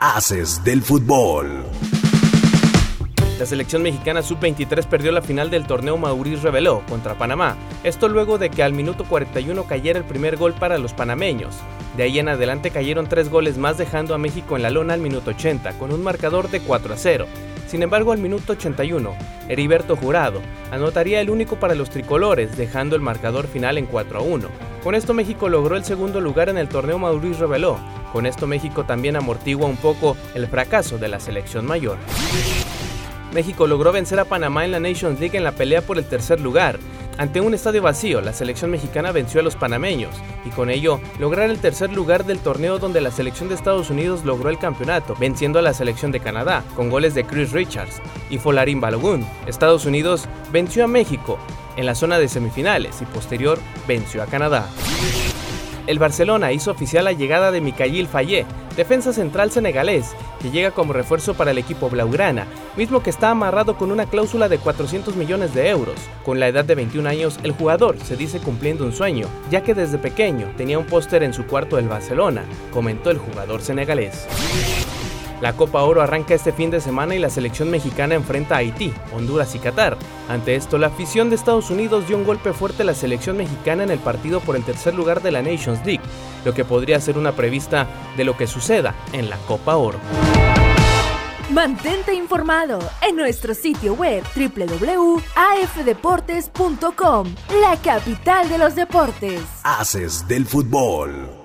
Haces del fútbol. La selección mexicana sub-23 perdió la final del torneo Maurice Reveló contra Panamá. Esto luego de que al minuto 41 cayera el primer gol para los panameños. De ahí en adelante cayeron tres goles más dejando a México en la lona al minuto 80 con un marcador de 4 a 0. Sin embargo, al minuto 81, Heriberto Jurado anotaría el único para los tricolores, dejando el marcador final en 4 a 1. Con esto México logró el segundo lugar en el torneo Maurice Reveló. Con esto México también amortigua un poco el fracaso de la selección mayor. México logró vencer a Panamá en la Nations League en la pelea por el tercer lugar. Ante un estadio vacío, la selección mexicana venció a los panameños y con ello lograr el tercer lugar del torneo donde la selección de Estados Unidos logró el campeonato, venciendo a la selección de Canadá con goles de Chris Richards y Folarín Balogun. Estados Unidos venció a México en la zona de semifinales y posterior venció a Canadá el Barcelona hizo oficial la llegada de Mikayil Fayé, defensa central senegalés, que llega como refuerzo para el equipo blaugrana, mismo que está amarrado con una cláusula de 400 millones de euros. Con la edad de 21 años, el jugador se dice cumpliendo un sueño, ya que desde pequeño tenía un póster en su cuarto del Barcelona, comentó el jugador senegalés. La Copa Oro arranca este fin de semana y la selección mexicana enfrenta a Haití, Honduras y Qatar. Ante esto, la afición de Estados Unidos dio un golpe fuerte a la selección mexicana en el partido por el tercer lugar de la Nations League, lo que podría ser una prevista de lo que suceda en la Copa Oro. Mantente informado en nuestro sitio web www.afdeportes.com, la capital de los deportes. Haces del fútbol.